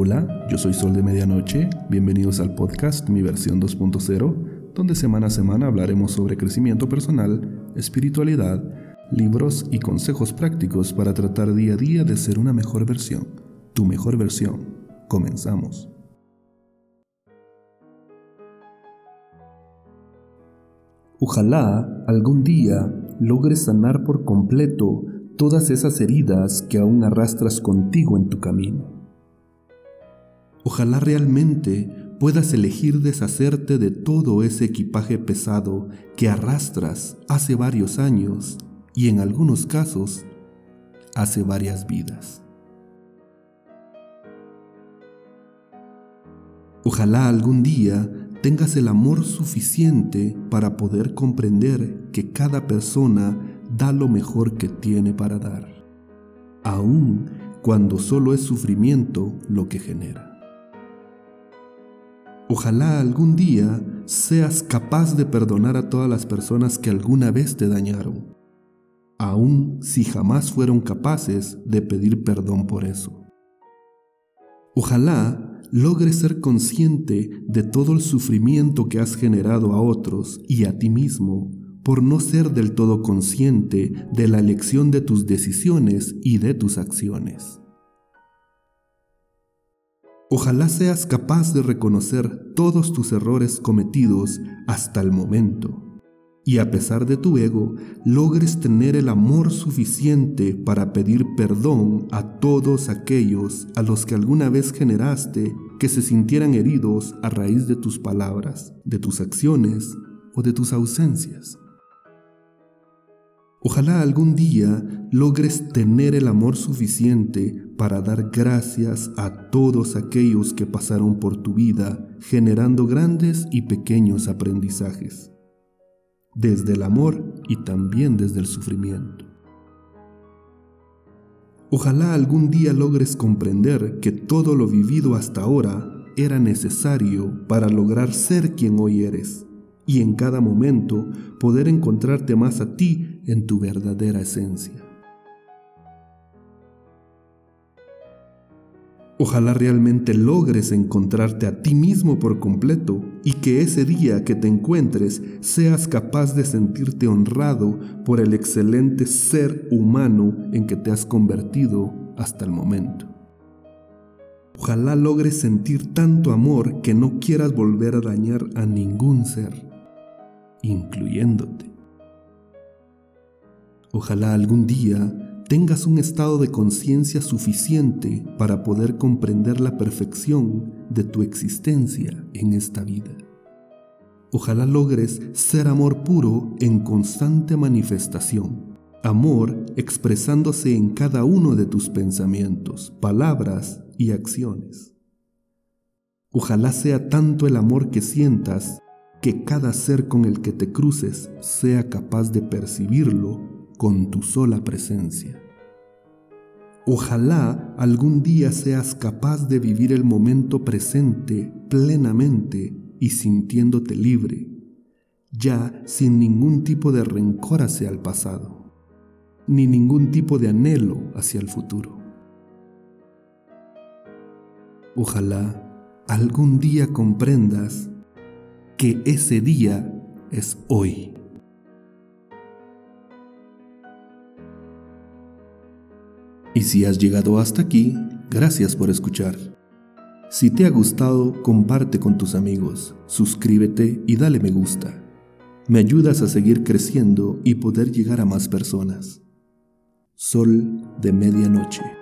Hola, yo soy Sol de Medianoche, bienvenidos al podcast Mi versión 2.0, donde semana a semana hablaremos sobre crecimiento personal, espiritualidad, libros y consejos prácticos para tratar día a día de ser una mejor versión, tu mejor versión. Comenzamos. Ojalá algún día logres sanar por completo todas esas heridas que aún arrastras contigo en tu camino. Ojalá realmente puedas elegir deshacerte de todo ese equipaje pesado que arrastras hace varios años y en algunos casos hace varias vidas. Ojalá algún día tengas el amor suficiente para poder comprender que cada persona da lo mejor que tiene para dar, aun cuando solo es sufrimiento lo que genera. Ojalá algún día seas capaz de perdonar a todas las personas que alguna vez te dañaron, aun si jamás fueron capaces de pedir perdón por eso. Ojalá logres ser consciente de todo el sufrimiento que has generado a otros y a ti mismo por no ser del todo consciente de la elección de tus decisiones y de tus acciones. Ojalá seas capaz de reconocer todos tus errores cometidos hasta el momento y a pesar de tu ego, logres tener el amor suficiente para pedir perdón a todos aquellos a los que alguna vez generaste que se sintieran heridos a raíz de tus palabras, de tus acciones o de tus ausencias. Ojalá algún día logres tener el amor suficiente para dar gracias a todos aquellos que pasaron por tu vida generando grandes y pequeños aprendizajes, desde el amor y también desde el sufrimiento. Ojalá algún día logres comprender que todo lo vivido hasta ahora era necesario para lograr ser quien hoy eres y en cada momento poder encontrarte más a ti en tu verdadera esencia. Ojalá realmente logres encontrarte a ti mismo por completo y que ese día que te encuentres seas capaz de sentirte honrado por el excelente ser humano en que te has convertido hasta el momento. Ojalá logres sentir tanto amor que no quieras volver a dañar a ningún ser incluyéndote. Ojalá algún día tengas un estado de conciencia suficiente para poder comprender la perfección de tu existencia en esta vida. Ojalá logres ser amor puro en constante manifestación, amor expresándose en cada uno de tus pensamientos, palabras y acciones. Ojalá sea tanto el amor que sientas que cada ser con el que te cruces sea capaz de percibirlo con tu sola presencia. Ojalá algún día seas capaz de vivir el momento presente plenamente y sintiéndote libre, ya sin ningún tipo de rencor hacia el pasado, ni ningún tipo de anhelo hacia el futuro. Ojalá algún día comprendas que ese día es hoy. Y si has llegado hasta aquí, gracias por escuchar. Si te ha gustado, comparte con tus amigos, suscríbete y dale me gusta. Me ayudas a seguir creciendo y poder llegar a más personas. Sol de medianoche.